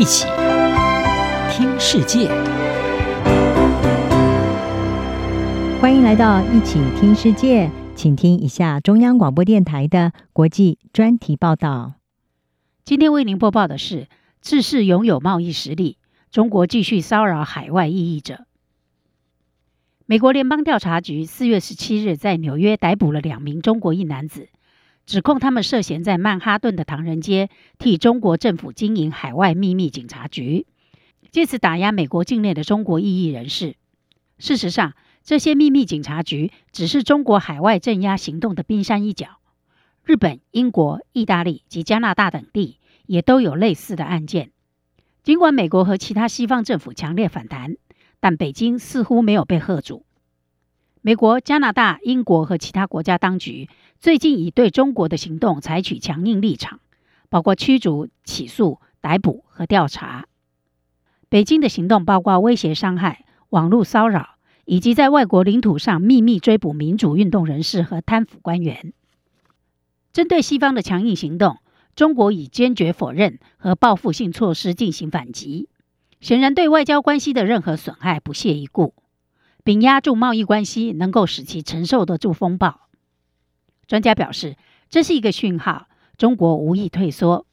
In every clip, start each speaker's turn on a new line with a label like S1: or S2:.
S1: 一起听世界，
S2: 欢迎来到一起听世界，请听一下中央广播电台的国际专题报道。
S3: 今天为您播报的是：自恃拥有贸易实力，中国继续骚扰海外异议者。美国联邦调查局四月十七日在纽约逮捕了两名中国裔男子。指控他们涉嫌在曼哈顿的唐人街替中国政府经营海外秘密警察局，借此打压美国境内的中国异议人士。事实上，这些秘密警察局只是中国海外镇压行动的冰山一角。日本、英国、意大利及加拿大等地也都有类似的案件。尽管美国和其他西方政府强烈反弹，但北京似乎没有被吓住。美国、加拿大、英国和其他国家当局最近已对中国的行动采取强硬立场，包括驱逐、起诉、逮捕和调查。北京的行动包括威胁、伤害、网络骚扰，以及在外国领土上秘密追捕民主运动人士和贪腐官员。针对西方的强硬行动，中国已坚决否认和报复性措施进行反击，显然对外交关系的任何损害不屑一顾。并压住贸易关系，能够使其承受得住风暴。专家表示，这是一个讯号，中国无意退缩。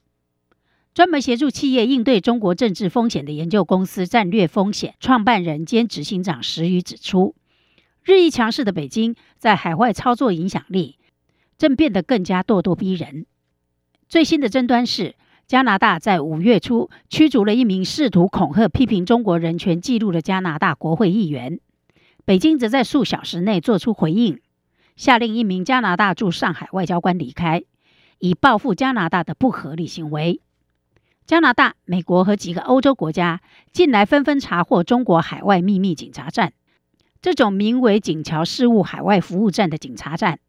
S3: 专门协助企业应对中国政治风险的研究公司战略风险创办人兼执行长石宇指出，日益强势的北京在海外操作影响力正变得更加咄咄逼人。最新的争端是，加拿大在五月初驱逐了一名试图恐吓批评中国人权记录的加拿大国会议员。北京则在数小时内做出回应，下令一名加拿大驻上海外交官离开，以报复加拿大的不合理行为。加拿大、美国和几个欧洲国家近来纷纷查获中国海外秘密警察站，这种名为“警桥事务海外服务站”的警察站，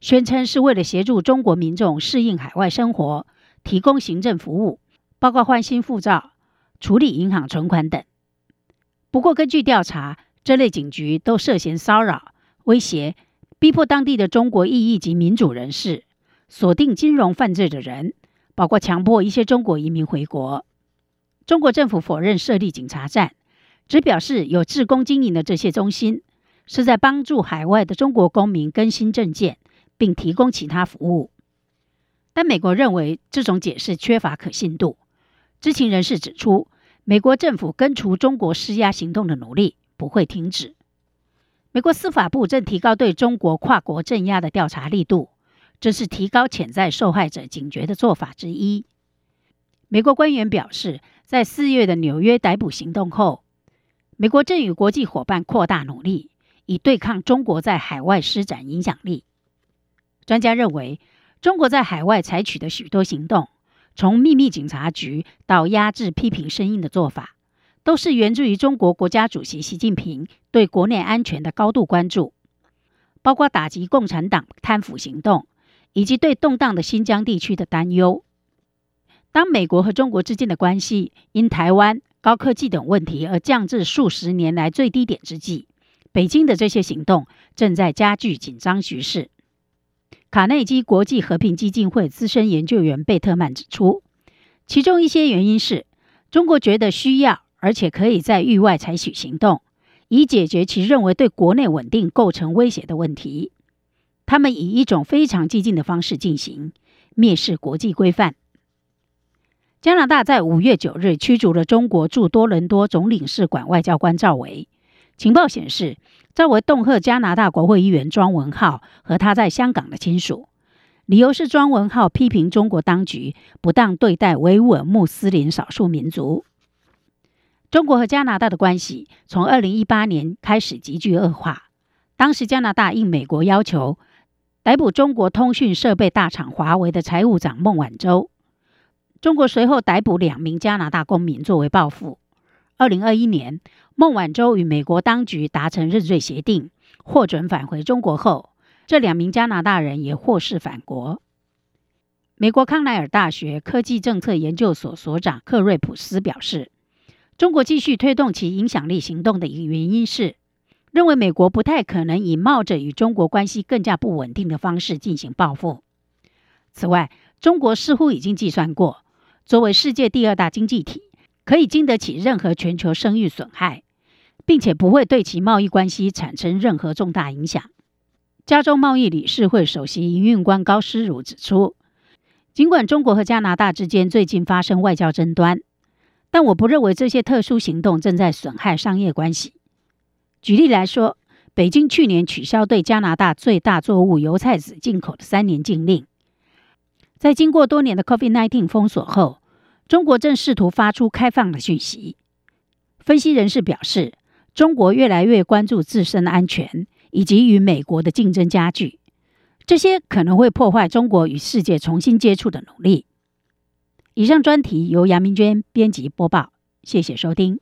S3: 宣称是为了协助中国民众适应海外生活，提供行政服务，包括换新护照、处理银行存款等。不过，根据调查，这类警局都涉嫌骚扰、威胁、逼迫当地的中国异议及民主人士，锁定金融犯罪的人，包括强迫一些中国移民回国。中国政府否认设立警察站，只表示有自工经营的这些中心是在帮助海外的中国公民更新证件，并提供其他服务。但美国认为这种解释缺乏可信度。知情人士指出，美国政府根除中国施压行动的努力。不会停止。美国司法部正提高对中国跨国镇压的调查力度，这是提高潜在受害者警觉的做法之一。美国官员表示，在四月的纽约逮捕行动后，美国正与国际伙伴扩大努力，以对抗中国在海外施展影响力。专家认为，中国在海外采取的许多行动，从秘密警察局到压制批评声音的做法。都是源自于中国国家主席习近平对国内安全的高度关注，包括打击共产党贪腐行动，以及对动荡的新疆地区的担忧。当美国和中国之间的关系因台湾、高科技等问题而降至数十年来最低点之际，北京的这些行动正在加剧紧张局势。卡内基国际和平基金会资深研究员贝特曼指出，其中一些原因是中国觉得需要。而且可以在域外采取行动，以解决其认为对国内稳定构成威胁的问题。他们以一种非常激进的方式进行，蔑视国际规范。加拿大在五月九日驱逐了中国驻多伦多总领事馆外交官赵维。情报显示，赵维恫吓加拿大国会议员庄文浩和他在香港的亲属，理由是庄文浩批评中国当局不当对待维吾尔穆斯林少数民族。中国和加拿大的关系从二零一八年开始急剧恶化。当时，加拿大应美国要求逮捕中国通讯设备大厂华为的财务长孟晚舟。中国随后逮捕两名加拿大公民作为报复。二零二一年，孟晚舟与美国当局达成认罪协定，获准返回中国后，这两名加拿大人也获释返国。美国康奈尔大学科技政策研究所所长克瑞普斯表示。中国继续推动其影响力行动的一个原因是，认为美国不太可能以冒着与中国关系更加不稳定的方式进行报复。此外，中国似乎已经计算过，作为世界第二大经济体，可以经得起任何全球声誉损害，并且不会对其贸易关系产生任何重大影响。加州贸易理事会首席营运官高诗儒指出，尽管中国和加拿大之间最近发生外交争端，但我不认为这些特殊行动正在损害商业关系。举例来说，北京去年取消对加拿大最大作物油菜籽进口的三年禁令。在经过多年的 COVID-19 封锁后，中国正试图发出开放的讯息。分析人士表示，中国越来越关注自身的安全，以及与美国的竞争加剧，这些可能会破坏中国与世界重新接触的努力。以上专题由杨明娟编辑播报，谢谢收听。